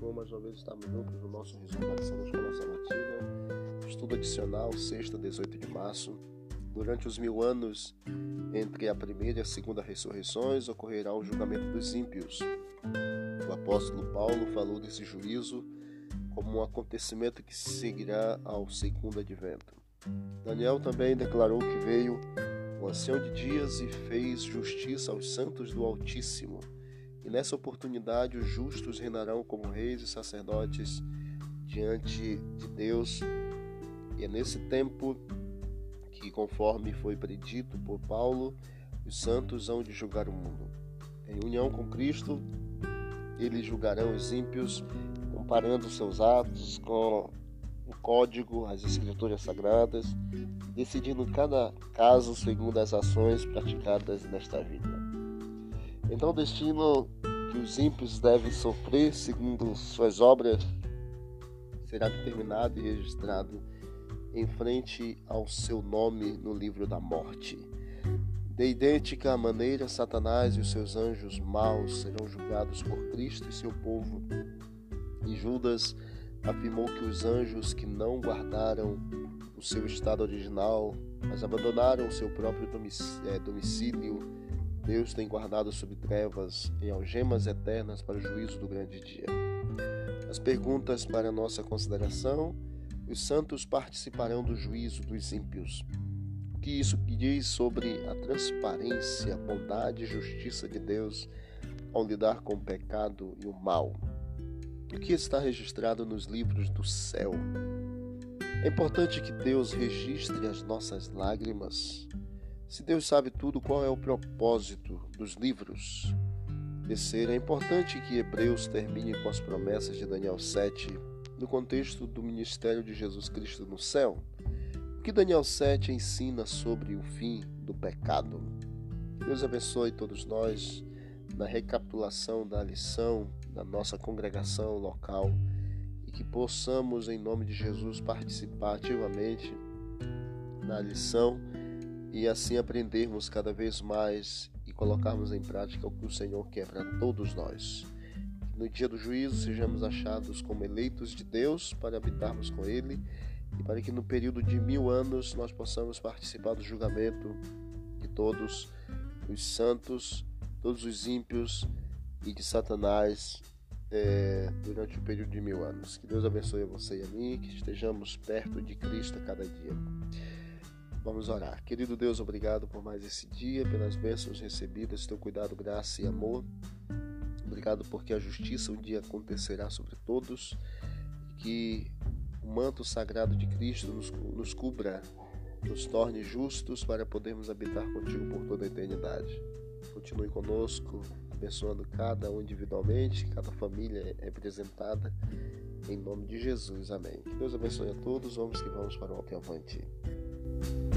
bom mais uma vez estarmos juntos no nosso resumo da lição da Escola Sabatina, estudo adicional, sexta, 18 de março. Durante os mil anos entre a primeira e a segunda ressurreições ocorrerá o julgamento dos ímpios. O apóstolo Paulo falou desse juízo como um acontecimento que seguirá ao segundo advento. Daniel também declarou que veio o ancião de dias e fez justiça aos santos do Altíssimo. E nessa oportunidade os justos reinarão como reis e sacerdotes diante de Deus. E é nesse tempo que, conforme foi predito por Paulo, os santos hão de julgar o mundo. Em união com Cristo, eles julgarão os ímpios, comparando seus atos com o código, as escrituras sagradas, decidindo cada caso segundo as ações praticadas nesta vida. Então, o destino que os ímpios devem sofrer segundo suas obras será determinado e registrado em frente ao seu nome no livro da morte. De idêntica maneira, Satanás e os seus anjos maus serão julgados por Cristo e seu povo. E Judas afirmou que os anjos que não guardaram o seu estado original, mas abandonaram o seu próprio é, domicílio, Deus tem guardado sob trevas em algemas eternas para o juízo do grande dia. As perguntas para nossa consideração: os santos participarão do juízo dos ímpios. O que isso diz sobre a transparência, bondade e justiça de Deus ao lidar com o pecado e o mal? o que está registrado nos livros do céu. É importante que Deus registre as nossas lágrimas. Se Deus sabe tudo, qual é o propósito dos livros? Terceiro, é importante que Hebreus termine com as promessas de Daniel 7 no contexto do ministério de Jesus Cristo no céu. O que Daniel 7 ensina sobre o fim do pecado? Deus abençoe todos nós na recapitulação da lição da nossa congregação local e que possamos, em nome de Jesus, participar ativamente na lição e assim aprendermos cada vez mais e colocarmos em prática o que o Senhor quer para todos nós. No dia do juízo, sejamos achados como eleitos de Deus para habitarmos com Ele e para que no período de mil anos nós possamos participar do julgamento de todos os santos todos os ímpios e de Satanás é, durante o período de mil anos. Que Deus abençoe a você e a mim, que estejamos perto de Cristo a cada dia. Vamos orar. Querido Deus, obrigado por mais esse dia, pelas bênçãos recebidas, teu cuidado, graça e amor. Obrigado porque a justiça um dia acontecerá sobre todos que o manto sagrado de Cristo nos, nos cubra, nos torne justos para podermos habitar contigo por toda a eternidade. Continue conosco, abençoando cada um individualmente, cada família representada. Em nome de Jesus, amém. Que Deus abençoe a todos. Vamos que vamos para o alto e.